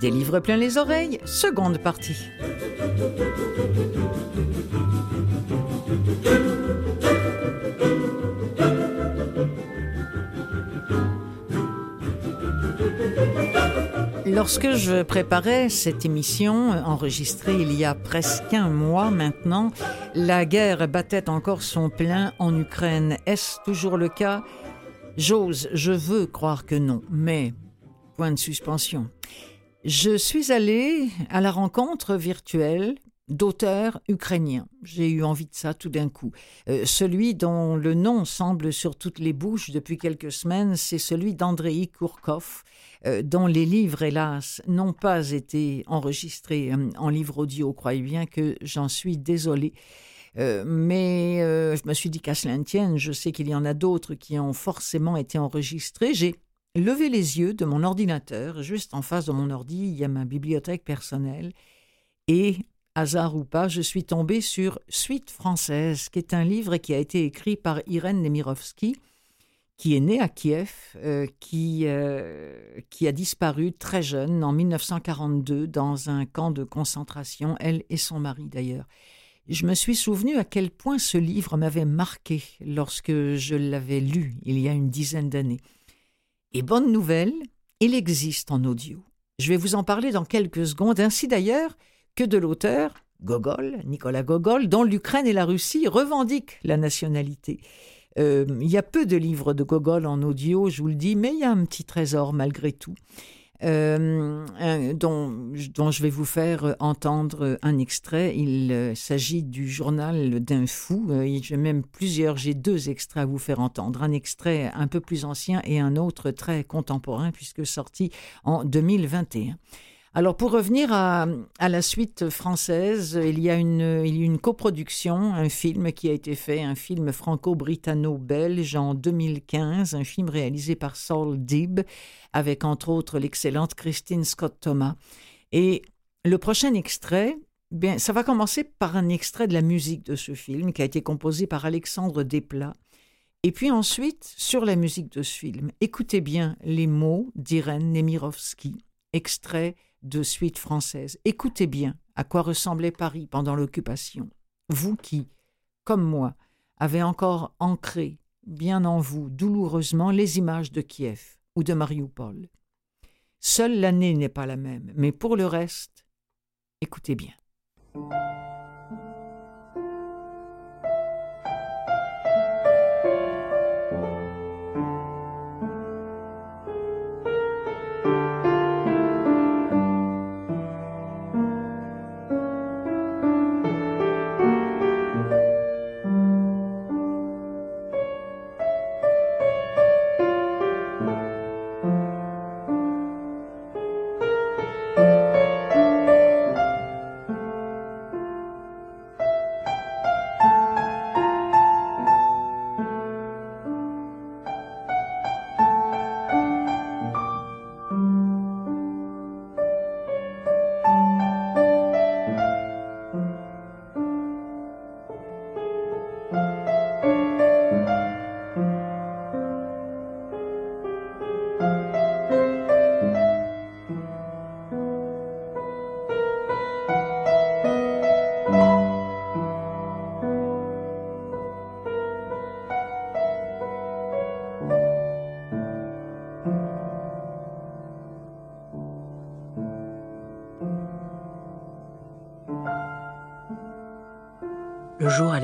Des livres plein les oreilles, seconde partie. Lorsque je préparais cette émission, enregistrée il y a presque un mois maintenant, la guerre battait encore son plein en Ukraine. Est-ce toujours le cas? J'ose, je veux croire que non, mais point de suspension. Je suis allée à la rencontre virtuelle d'auteurs ukrainiens. J'ai eu envie de ça tout d'un coup. Euh, celui dont le nom semble sur toutes les bouches depuis quelques semaines, c'est celui d'Andrei Kourkov, euh, dont les livres, hélas, n'ont pas été enregistrés euh, en livre audio. Croyez bien que j'en suis désolée. Mais je me suis dit qu'à cela ne tienne, je sais qu'il y en a d'autres qui ont forcément été enregistrés. J'ai levé les yeux de mon ordinateur, juste en face de mon ordi, il y a ma bibliothèque personnelle, et hasard ou pas, je suis tombée sur Suite française, qui est un livre qui a été écrit par Irène Nemirovsky, qui est née à Kiev, euh, qui, euh, qui a disparu très jeune en 1942 dans un camp de concentration, elle et son mari d'ailleurs. Je me suis souvenu à quel point ce livre m'avait marqué lorsque je l'avais lu il y a une dizaine d'années. Et bonne nouvelle, Il existe en audio. Je vais vous en parler dans quelques secondes, ainsi d'ailleurs que de l'auteur, Gogol, Nicolas Gogol, dont l'Ukraine et la Russie revendiquent la nationalité. Euh, il y a peu de livres de Gogol en audio, je vous le dis, mais il y a un petit trésor malgré tout. Euh, dont, dont, je vais vous faire entendre un extrait. Il euh, s'agit du journal d'un fou. j'ai même plusieurs, j'ai deux extraits à vous faire entendre. Un extrait un peu plus ancien et un autre très contemporain puisque sorti en 2021. Alors pour revenir à, la suite française, il y, a une, une coproduction, un film qui a été fait, un film franco-britanno-belge en 2015, un film réalisé par Saul Dib, avec entre autres l'excellente Christine Scott Thomas. Et le prochain extrait, bien, ça va commencer par un extrait de la musique de ce film qui a été composé par Alexandre Desplat. Et puis ensuite, sur la musique de ce film, écoutez bien les mots d'Irène Nemirovsky, extrait de suite française. Écoutez bien à quoi ressemblait Paris pendant l'occupation. Vous qui, comme moi, avez encore ancré bien en vous douloureusement les images de Kiev ou de Mariupol. Seule l'année n'est pas la même, mais pour le reste, écoutez bien.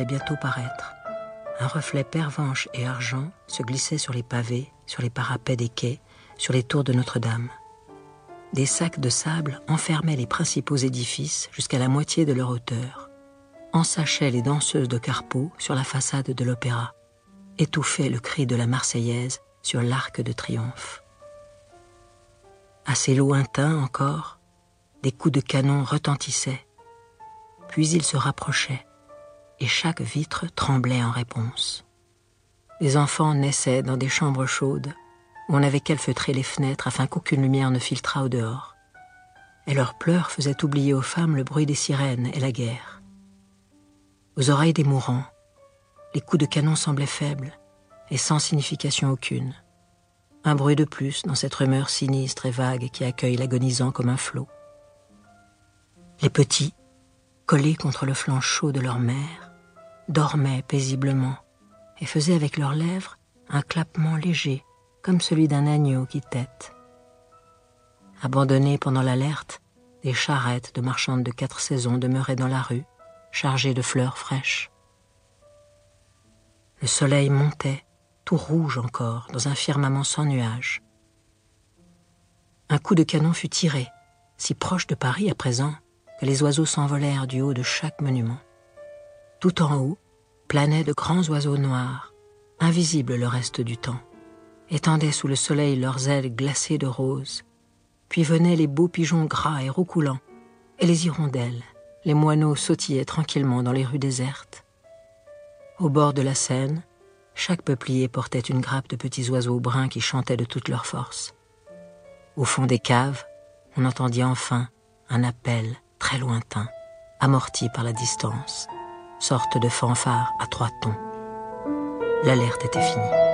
Bientôt paraître. Un reflet pervenche et argent se glissait sur les pavés, sur les parapets des quais, sur les tours de Notre-Dame. Des sacs de sable enfermaient les principaux édifices jusqu'à la moitié de leur hauteur, ensachaient les danseuses de Carpeau sur la façade de l'opéra, étouffaient le cri de la Marseillaise sur l'arc de triomphe. Assez lointain encore, des coups de canon retentissaient, puis ils se rapprochaient, et chaque vitre tremblait en réponse. Les enfants naissaient dans des chambres chaudes où on avait calfeutré les fenêtres afin qu'aucune lumière ne filtrât au dehors. Et leurs pleurs faisaient oublier aux femmes le bruit des sirènes et la guerre. Aux oreilles des mourants, les coups de canon semblaient faibles et sans signification aucune. Un bruit de plus dans cette rumeur sinistre et vague qui accueille l'agonisant comme un flot. Les petits, collés contre le flanc chaud de leur mère, dormaient paisiblement et faisaient avec leurs lèvres un clappement léger, comme celui d'un agneau qui tète. Abandonnés pendant l'alerte, des charrettes de marchandes de quatre saisons demeuraient dans la rue, chargées de fleurs fraîches. Le soleil montait, tout rouge encore, dans un firmament sans nuages. Un coup de canon fut tiré, si proche de Paris à présent que les oiseaux s'envolèrent du haut de chaque monument. Tout en haut, planaient de grands oiseaux noirs, invisibles le reste du temps, étendaient sous le soleil leurs ailes glacées de rose, puis venaient les beaux pigeons gras et roucoulants, et les hirondelles, les moineaux sautillaient tranquillement dans les rues désertes. Au bord de la Seine, chaque peuplier portait une grappe de petits oiseaux bruns qui chantaient de toute leur force. Au fond des caves, on entendit enfin un appel très lointain, amorti par la distance sorte de fanfare à trois tons. L'alerte était finie.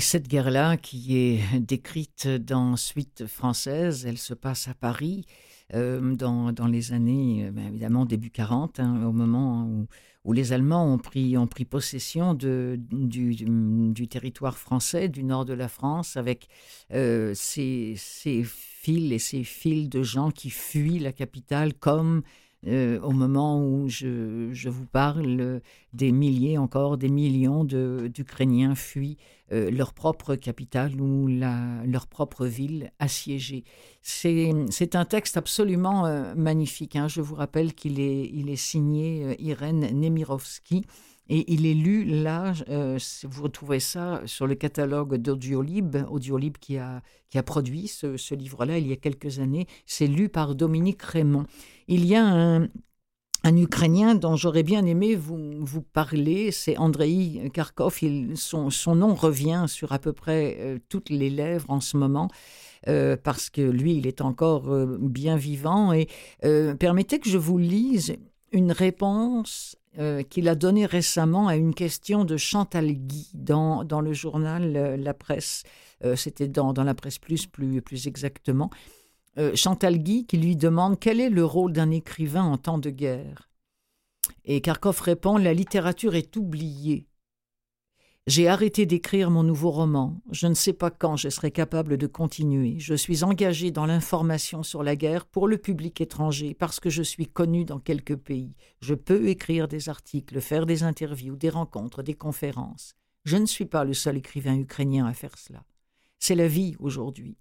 Et cette guerre-là, qui est décrite dans Suite française, elle se passe à Paris euh, dans, dans, les années, euh, ben, évidemment, début 40, hein, au moment où, où, les Allemands ont pris, ont pris possession de, du, du, territoire français, du nord de la France, avec euh, ces, ces fils et ces fils de gens qui fuient la capitale comme euh, au moment où je, vous parle, des milliers, encore des millions d'Ukrainiens fuient euh, leur propre capitale ou leur propre ville assiégée. C'est un texte absolument euh, magnifique. Hein. Je vous rappelle qu'il est, est signé Irène Nemirovsky. Et il est lu là, vous retrouvez ça sur le catalogue d'Audiolib, Audiolib qui a, qui a produit ce, livre-là il y a quelques années. C'est lu par Dominique Raymond. Il y a un, Ukrainien dont j'aurais bien aimé vous, parler, c'est Andrei Kharkov. son, nom revient sur à peu près euh, toutes les lèvres en ce moment. Euh, parce que lui, il est encore euh, bien vivant. Et permettez que je vous lise une réponse qu'il a donnée récemment à une question de Chantal Guy dans, le journal La Presse. C'était dans, La Presse Plus, plus, exactement. Euh, Chantal Guy qui lui demande quel est le rôle d'un écrivain en temps de guerre? Et Kharkov répond La littérature est oubliée. J'ai arrêté d'écrire mon nouveau roman. Je ne sais pas quand je serai capable de continuer. Je suis engagé dans l'information sur la guerre pour le public étranger parce que je suis connu dans quelques pays. Je peux écrire des articles, faire des interviews, des rencontres, des conférences. Je ne suis pas le seul écrivain ukrainien à faire cela. C'est la vie aujourd'hui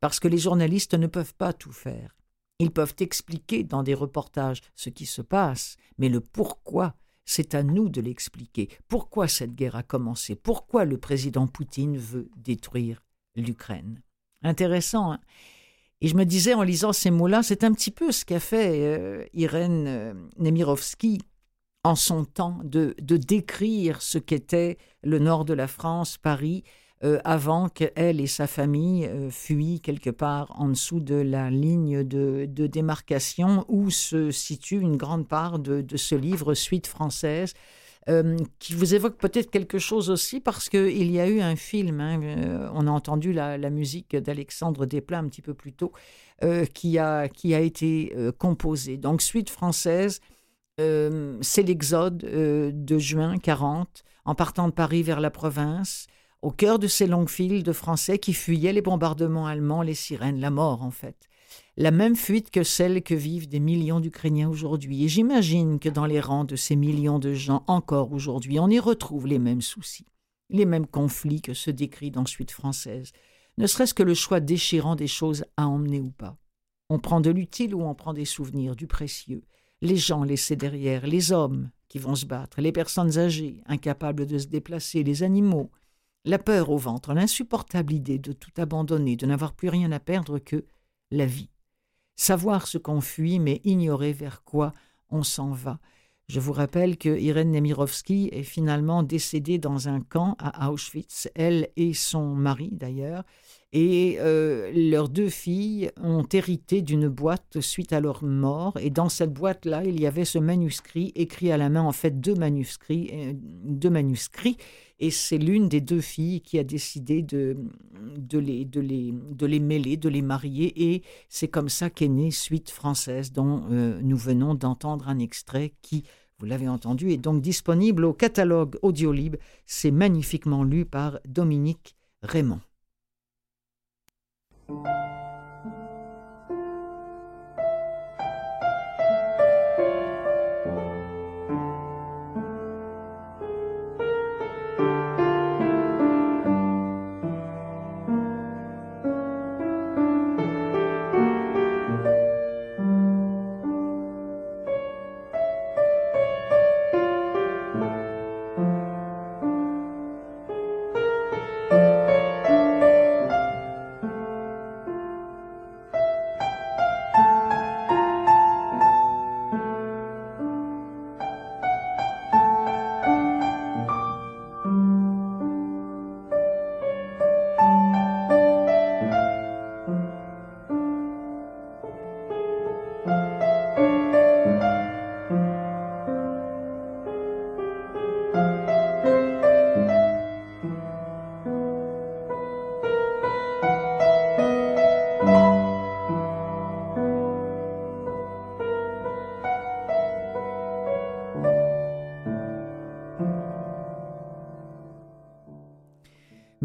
parce que les journalistes ne peuvent pas tout faire. Ils peuvent expliquer dans des reportages ce qui se passe, mais le pourquoi, c'est à nous de l'expliquer. Pourquoi cette guerre a commencé? Pourquoi le président Poutine veut détruire l'Ukraine? Intéressant. Hein? Et je me disais en lisant ces mots-là, c'est un petit peu ce qu'a fait euh, Irène euh, Nemirovsky en son temps, de décrire ce qu'était le nord de la France, Paris, euh, avant qu'elle et sa famille euh, fuient quelque part en dessous de la ligne de, démarcation où se situe une grande part de, ce livre Suite française. Euh, qui vous évoque peut-être quelque chose aussi parce qu'il y a eu un film, hein, on a entendu la, musique d'Alexandre Desplat un petit peu plus tôt, qui, a, qui a été composé. Donc Suite française, c'est l'exode de juin 40, en partant de Paris vers la province au cœur de ces longues files de Français qui fuyaient les bombardements allemands, les sirènes, la mort en fait. La même fuite que celle que vivent des millions d'Ukrainiens aujourd'hui. Et j'imagine que dans les rangs de ces millions de gens encore aujourd'hui, on y retrouve les mêmes soucis, les mêmes conflits que ceux décrits dans Suite française, ne serait-ce que le choix déchirant des choses à emmener ou pas. On prend de l'utile ou on prend des souvenirs, du précieux. Les gens laissés derrière, les hommes qui vont se battre, les personnes âgées, incapables de se déplacer, les animaux, la peur au ventre, l'insupportable idée de tout abandonner, de n'avoir plus rien à perdre que la vie. Savoir ce qu'on fuit, mais ignorer vers quoi on s'en va. Je vous rappelle que Irène Nemirovsky est finalement décédée dans un camp à Auschwitz, elle et son mari d'ailleurs, et euh, leurs deux filles ont hérité d'une boîte suite à leur mort. Et dans cette boîte-là, il y avait ce manuscrit écrit à la main, en fait deux manuscrits, euh, deux manuscrits. Et c'est l'une des deux filles qui a décidé de, les mêler, de les marier. Et c'est comme ça qu'est née Suite française, dont euh, nous venons d'entendre un extrait qui, vous l'avez entendu, est donc disponible au catalogue Audiolib. C'est magnifiquement lu par Dominique Raymond.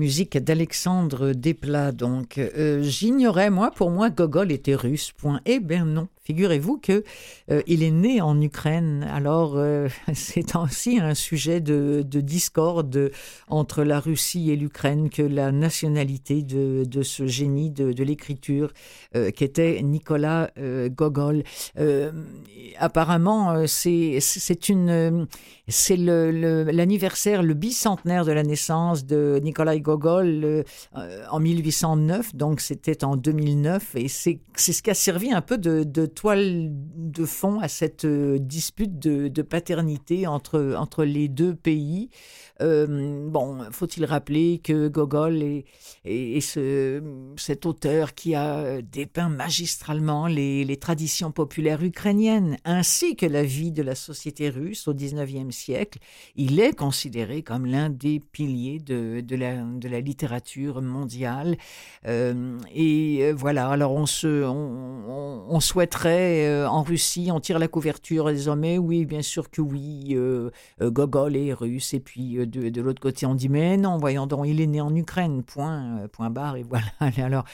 Musique d'Alexandre Desplat, donc. Euh, j'ignorais, moi, pour moi, Gogol était russe, point. Eh bien non. Figurez-vous que euh, il est né en Ukraine. Alors euh, c'est aussi un sujet de, discorde entre la Russie et l'Ukraine que la nationalité de, ce génie de, l'écriture euh, qui était Nicolas Gogol. apparemment, c'est une c'est l'anniversaire, le, bicentenaire de la naissance de Nicolas Gogol en 1809, donc c'était en 2009, et c'est ce qui a servi un peu de toile de fond à cette euh, dispute de, paternité entre, entre les deux pays. Euh, bon, faut-il rappeler que Gogol est, est, ce, cet auteur qui a dépeint magistralement les, traditions populaires ukrainiennes ainsi que la vie de la société russe au XIXe siècle? Il est considéré comme l'un des piliers de, la, littérature mondiale. Euh, et voilà, alors on, souhaiterait euh, en Russie, on tire la couverture désormais. Oui, bien sûr que oui. Euh, euh, Gogol est russe. Et puis de, l'autre côté, on dit mais non, voyons donc, il est né en Ukraine. Point, point barre. Et voilà. Alors,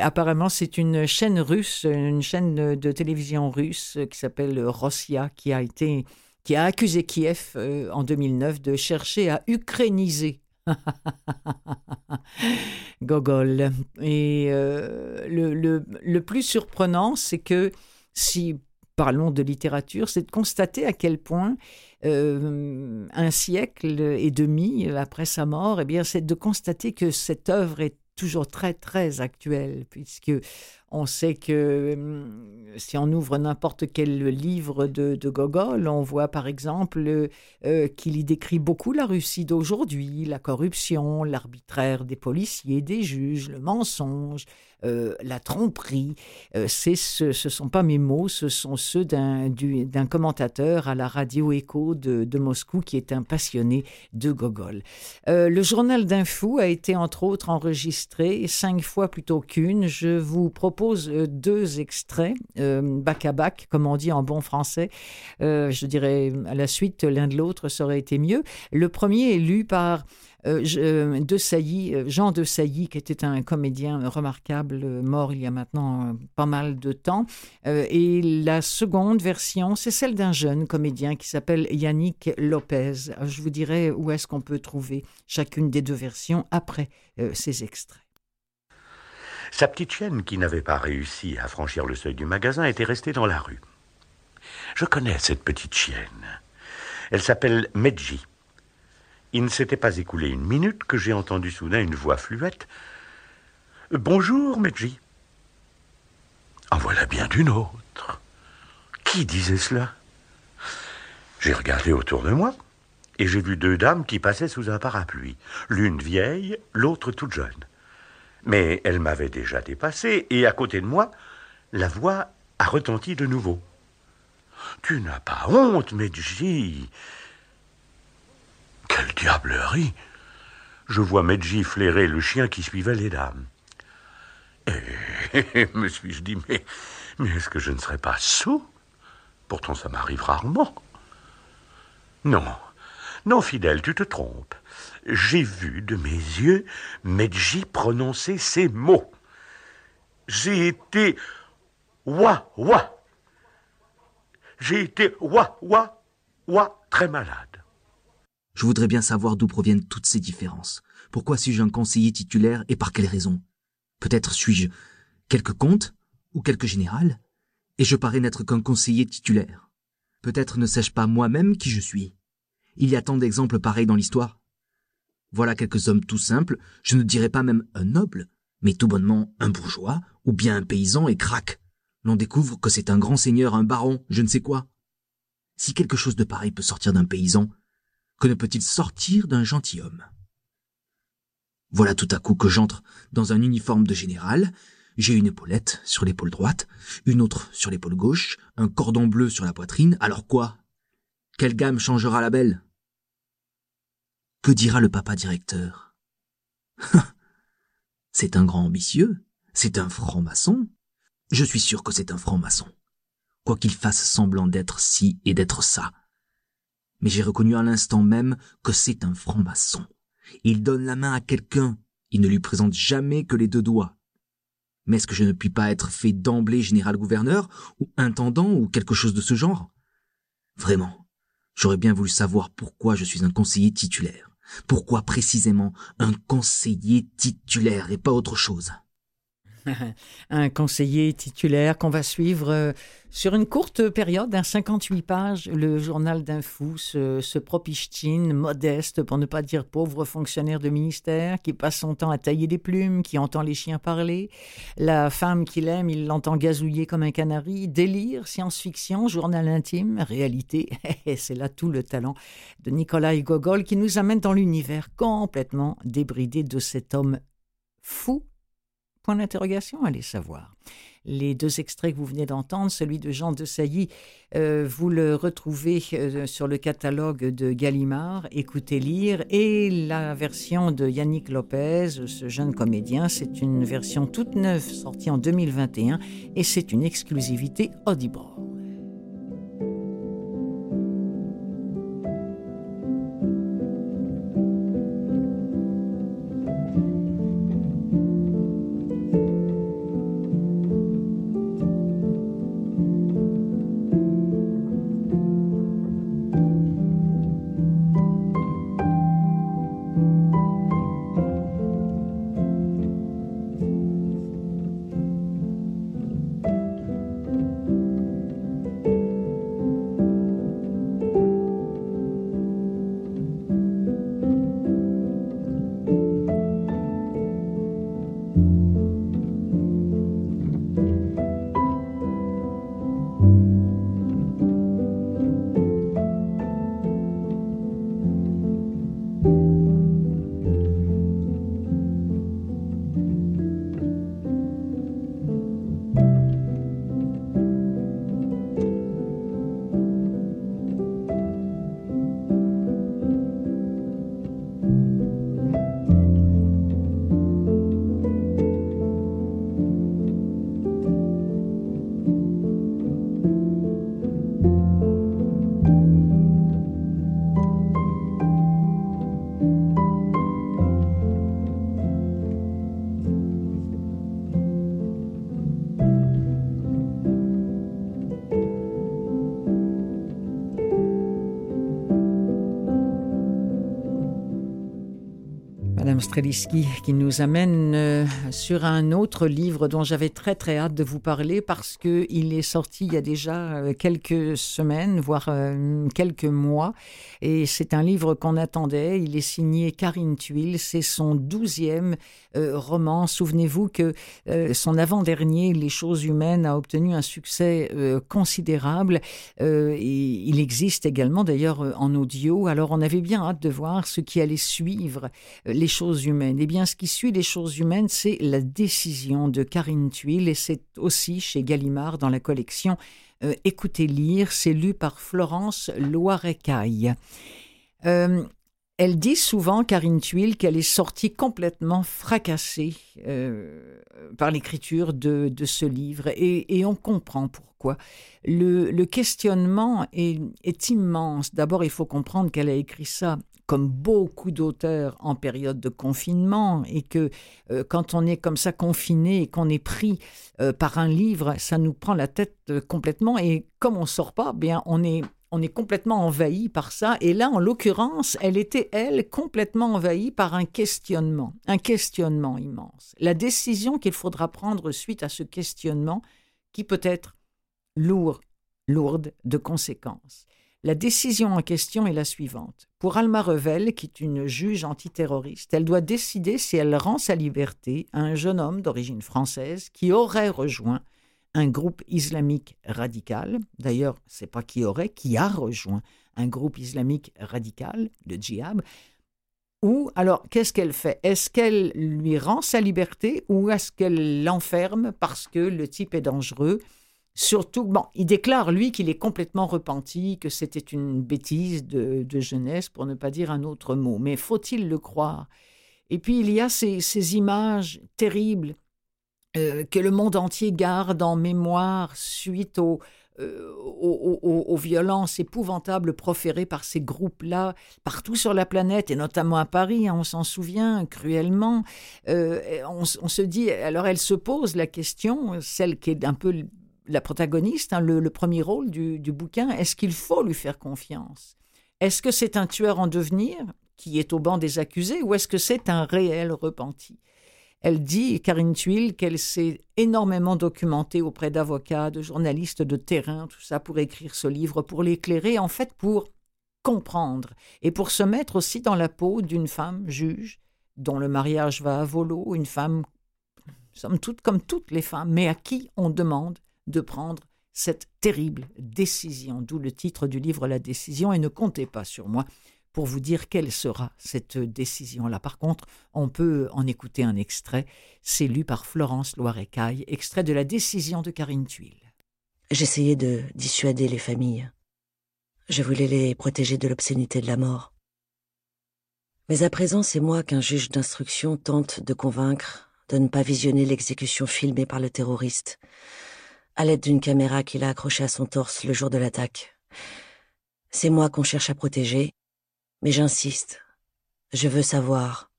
apparemment, c'est une chaîne russe, une chaîne de, télévision russe qui s'appelle Rossia, qui a été qui a accusé Kiev en 2009 de chercher à ukrainiser Gogol. Et le, le, le, plus surprenant, c'est que si parlons de littérature, c'est de constater à quel point euh, un siècle et demi après sa mort, eh bien, c'est de constater que cette œuvre est toujours très très actuelle, puisque on sait que hum, si on ouvre n'importe quel livre de, Gogol, on voit par exemple euh, qu'il y décrit beaucoup la Russie d'aujourd'hui, la corruption, l'arbitraire des policiers, des juges, le mensonge, euh, la tromperie. Euh, ce, ne sont pas mes mots, ce sont ceux d'un, commentateur à la radio Écho de, Moscou qui est un passionné de Gogol. le journal d'un fou a été entre autres enregistré cinq fois plutôt qu'une. Je vous propose euh, deux extraits, euh, bac à bac, comme on dit en bon français. Euh, je dirais à la suite, l'un de l'autre, ça aurait été mieux. Le premier est lu par de Sailly, Jean de Sailly, qui était un comédien remarquable, mort il y a maintenant pas mal de temps. et la seconde version, c'est celle d'un jeune comédien qui s'appelle Yannick Lopez. Je vous dirai où est-ce qu'on peut trouver chacune des deux versions après ces extraits. Sa petite chienne, qui n'avait pas réussi à franchir le seuil du magasin, était restée dans la rue. Je connais cette petite chienne. Elle s'appelle Medji. Il ne s'était pas écoulé une minute que j'ai entendu soudain une voix fluette. Bonjour, Medji. En voilà bien d'une autre. Qui disait cela? J'ai regardé autour de moi et j'ai vu deux dames qui passaient sous un parapluie, l'une vieille, l'autre toute jeune. Mais elle m'avait déjà dépassé, et à côté de moi, la voix a retenti de nouveau. Tu n'as pas honte, Medji Quelle diablerie Je vois Medji flairer le chien qui suivait les dames. Et me suis-je dit, mais, mais est-ce que je ne serais pas sot? Pourtant, ça m'arrive rarement. Non, non, fidèle, tu te trompes j'ai vu de mes yeux Medji prononcer ces mots. J'ai été wa wa. J'ai été wa wa wa très malade. Je voudrais bien savoir d'où proviennent toutes ces différences. Pourquoi suis-je un conseiller titulaire et par quelle raison? Peut-être suis-je quelque comte ou quelque général et je parais n'être qu'un conseiller titulaire. Peut-être ne sais-je pas moi-même qui je suis. Il y a tant d'exemples pareils dans l'histoire. Voilà quelques hommes tout simples, je ne dirais pas même un noble, mais tout bonnement un bourgeois, ou bien un paysan et crac. L'on découvre que c'est un grand seigneur, un baron, je ne sais quoi. Si quelque chose de pareil peut sortir d'un paysan, que ne peut-il sortir d'un gentilhomme? Voilà tout à coup que j'entre dans un uniforme de général, j'ai une épaulette sur l'épaule droite, une autre sur l'épaule gauche, un cordon bleu sur la poitrine, alors quoi? Quelle gamme changera la belle? Que dira le papa directeur? C'est un grand ambitieux, c'est un franc-maçon. Je suis sûr que c'est un franc-maçon, quoiqu'il fasse semblant d'être ci et d'être ça. Mais j'ai reconnu à l'instant même que c'est un franc-maçon. Il donne la main à quelqu'un. Il ne lui présente jamais que les deux doigts. Mais est-ce que je ne puis pas être fait d'emblée général-gouverneur, ou intendant, ou quelque chose de ce genre? Vraiment, j'aurais bien voulu savoir pourquoi je suis un conseiller titulaire. Pourquoi précisément un conseiller titulaire et pas autre chose? un conseiller titulaire qu'on va suivre euh, sur une courte période, d'un 58 pages, le journal d'un fou, ce, ce modeste, pour ne pas dire pauvre fonctionnaire de ministère, qui passe son temps à tailler des plumes, qui entend les chiens parler. La femme qu'il aime, il l'entend gazouiller comme un canari. Délire, science-fiction, journal intime, réalité. C'est là tout le talent de Nikolai Gogol qui nous amène dans l'univers complètement débridé de cet homme fou Point d'interrogation, allez savoir. Les deux extraits que vous venez d'entendre, celui de Jean de Sailly, euh, vous le retrouvez euh, sur le catalogue de Gallimard, Écoutez lire, et la version de Yannick Lopez, ce jeune comédien, c'est une version toute neuve sortie en 2021 et c'est une exclusivité Audible. Streliski qui nous amène euh, sur un autre livre dont j'avais très très hâte de vous parler parce que il est sorti il y a déjà euh, quelques semaines, voire euh, quelques mois, et c'est un livre qu'on attendait. Il est signé Karine Tuile, c'est son douzième roman. Souvenez-vous que son avant-dernier, Les choses humaines, a obtenu un succès considérable. et il existe également d'ailleurs en audio. Alors on avait bien hâte de voir ce qui allait suivre les choses humaines Eh bien, ce qui suit les choses humaines, c'est la décision de Karine Tuile et c'est aussi chez Gallimard dans la collection euh, Écoutez lire. C'est lu par Florence Loirecaille. Euh, elle dit souvent, Karine Tuile, qu'elle est sortie complètement fracassée euh, par l'écriture de, ce livre, et, on comprend pourquoi. Le, questionnement est immense. D'abord, il faut comprendre qu'elle a écrit ça comme beaucoup d'auteurs en période de confinement, et que euh, quand on est comme ça confiné et qu'on est pris euh, par un livre, ça nous prend la tête euh, complètement, et comme on sort pas, bien on est on est complètement envahi par ça. Et là, en l'occurrence, elle était, elle, complètement envahie par un questionnement, un questionnement immense. La décision qu'il faudra prendre suite à ce questionnement, qui peut être lourd, lourde de conséquences. La décision en question est la suivante. Pour Alma Revel, qui est une juge antiterroriste, elle doit décider si elle rend sa liberté à un jeune homme d'origine française qui aurait rejoint un groupe islamique radical. D'ailleurs, c'est pas qui aurait, qui a rejoint un groupe islamique radical, le djihad. Ou alors, qu'est-ce qu'elle fait? Est-ce qu'elle lui rend sa liberté ou est-ce qu'elle l'enferme parce que le type est dangereux Surtout, bon, il déclare, lui, qu'il est complètement repenti, que c'était une bêtise de, jeunesse, pour ne pas dire un autre mot. Mais faut-il le croire? Et puis, il y a ces, images terribles euh, que le monde entier garde en mémoire suite euh, aux, violences épouvantables proférées par ces groupes-là partout sur la planète, et notamment à Paris, hein, on s'en souvient cruellement. Euh, on, se dit, alors elle se pose la question, celle qui est un peu la protagoniste, hein, le, premier rôle du, bouquin, est-ce qu'il faut lui faire confiance? Est-ce que c'est un tueur en devenir qui est au banc des accusés ou est-ce que c'est un réel repenti? Elle dit, Karine Tuile, qu'elle s'est énormément documentée auprès d'avocats, de journalistes de terrain, tout ça, pour écrire ce livre, pour l'éclairer, en fait, pour comprendre et pour se mettre aussi dans la peau d'une femme juge dont le mariage va à volo, une femme, somme toute comme toutes les femmes, mais à qui on demande de prendre cette terrible décision, d'où le titre du livre La décision, et ne comptez pas sur moi pour vous dire quelle sera cette décision-là. Par contre, on peut en écouter un extrait. C'est lu par Florence Loirecaille, extrait de la décision de Karine Tuile. J'essayais de dissuader les familles. Je voulais les protéger de l'obscénité de la mort. Mais à présent, c'est moi qu'un juge d'instruction tente de convaincre de ne pas visionner l'exécution filmée par le terroriste, à l'aide d'une caméra qu'il a accrochée à son torse le jour de l'attaque. C'est moi qu'on cherche à protéger, mais j'insiste. Je veux savoir.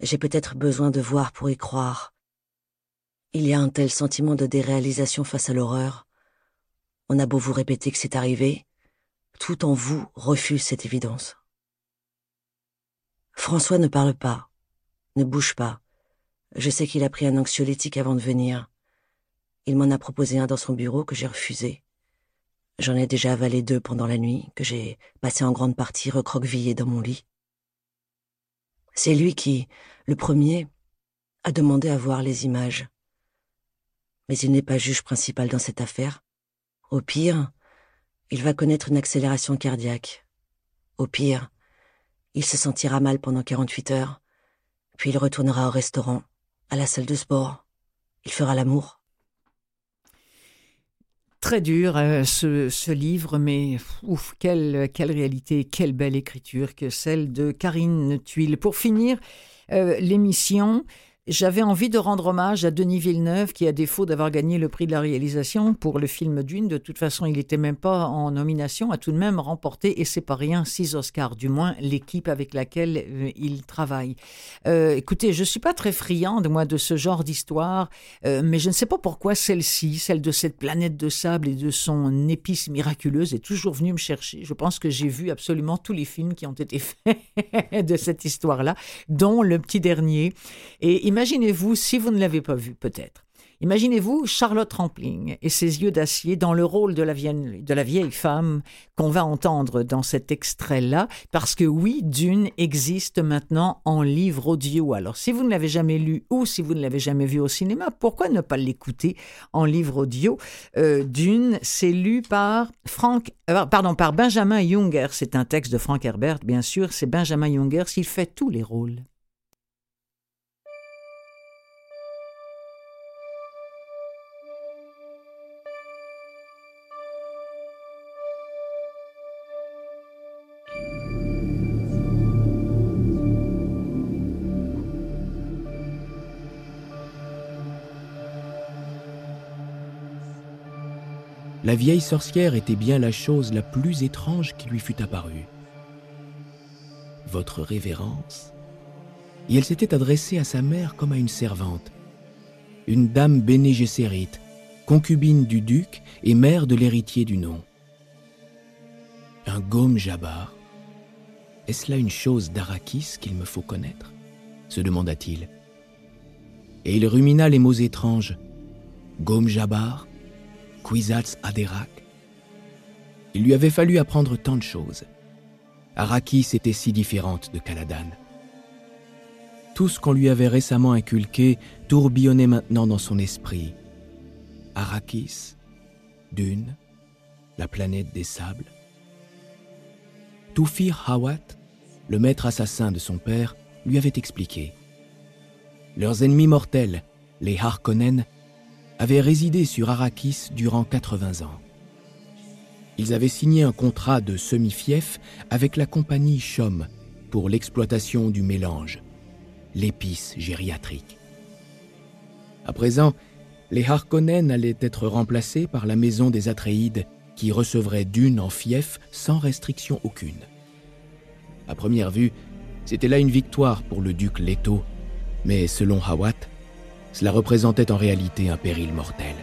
J'ai peut-être besoin de voir pour y croire. Il y a un tel sentiment de déréalisation face à l'horreur. On a beau vous répéter que c'est arrivé, tout en vous refuse cette évidence. François ne parle pas, ne bouge pas. Je sais qu'il a pris un anxiolytique avant de venir. Il m'en a proposé un dans son bureau que j'ai refusé. J'en ai déjà avalé deux pendant la nuit, que j'ai passé en grande partie recroquevillé dans mon lit. C'est lui qui, le premier, a demandé à voir les images. Mais il n'est pas juge principal dans cette affaire. Au pire, il va connaître une accélération cardiaque. Au pire, il se sentira mal pendant 48 heures, puis il retournera au restaurant, à la salle de sport. Il fera l'amour très dur euh, ce, livre, mais ouf, quelle, quelle réalité, quelle belle écriture que celle de Karine Tuile. Pour finir euh, l'émission, j'avais envie de rendre hommage à Denis Villeneuve, qui, à défaut d'avoir gagné le prix de la réalisation pour le film Dune, de toute façon, il n'était même pas en nomination, a tout de même remporté, et c'est pas rien, six Oscars, du moins l'équipe avec laquelle euh, il travaille. Euh, écoutez, je suis pas très friande, moi, de ce genre d'histoire, euh, mais je ne sais pas pourquoi celle-ci, celle de cette planète de sable et de son épice miraculeuse, est toujours venue me chercher. Je pense que j'ai vu absolument tous les films qui ont été faits de cette histoire-là, dont le petit dernier. Imaginez-vous, si vous ne l'avez pas vu peut-être, imaginez-vous Charlotte Rampling et ses yeux d'acier dans le rôle de la, vieille, femme qu'on va entendre dans cet extrait-là, parce que oui, Dune existe maintenant en livre audio. Alors si vous ne l'avez jamais lu ou si vous ne l'avez jamais vu au cinéma, pourquoi ne pas l'écouter en livre audio? Euh, Dune, c'est lu par Frank, euh, pardon, par Benjamin Junger. C'est un texte de Frank Herbert, bien sûr. C'est Benjamin Junger. Il fait tous les rôles. La vieille sorcière était bien la chose la plus étrange qui lui fût apparue. Votre révérence? Et elle s'était adressée à sa mère comme à une servante, une dame Béné concubine du duc et mère de l'héritier du nom. Un gome Jabbar. Est-ce là une chose d'Arakis qu'il me faut connaître? se demanda-t-il. Et il rumina les mots étranges. Gome Jabbar, Kwisatz Aderak. Il lui avait fallu apprendre tant de choses. Arrakis était si différente de Caladan. Tout ce qu'on lui avait récemment inculqué tourbillonnait maintenant dans son esprit. Arrakis, Dune, la planète des sables. Toufir Hawat, le maître assassin de son père, lui avait expliqué. Leurs ennemis mortels, les Harkonnen, avaient résidé sur Arrakis durant 80 ans. Ils avaient signé un contrat de semi-fief avec la compagnie Chom pour l'exploitation du mélange, l'épice gériatrique. À présent, Les Harkonnen allaient être remplacés par la maison des Atréides, qui recevrait Dune en fief sans restriction aucune. À première vue, c'était là une victoire pour le duc Leto, mais selon Hawat, cela représentait en réalité un péril mortel.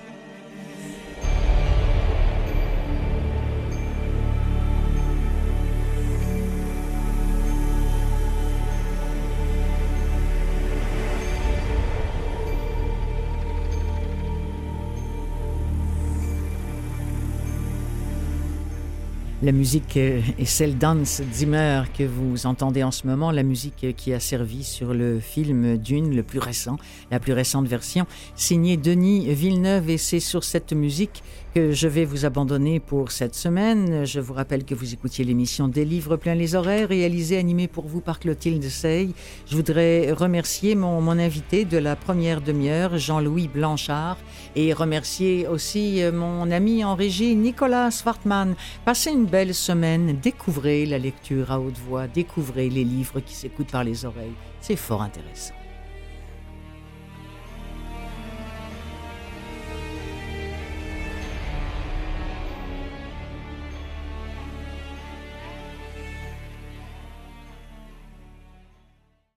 La musique est celle d'Hans Zimmer que vous entendez en ce moment, la musique qui a servi sur le film Dune, le plus récent, la plus récente version, signée Denis Villeneuve. Et c'est sur cette musique que je vais vous abandonner pour cette semaine. Je vous rappelle que vous écoutiez l'émission Des livres plein les oreilles, réalisée, animée pour vous par Clotilde Sey. Je voudrais remercier mon, mon invité de la première demi-heure, Jean-Louis Blanchard, et remercier aussi mon ami en régie, Nicolas Swartman. Passez une belle semaine, découvrez la lecture à haute voix, découvrez les livres qui s'écoutent par les oreilles. C'est fort intéressant.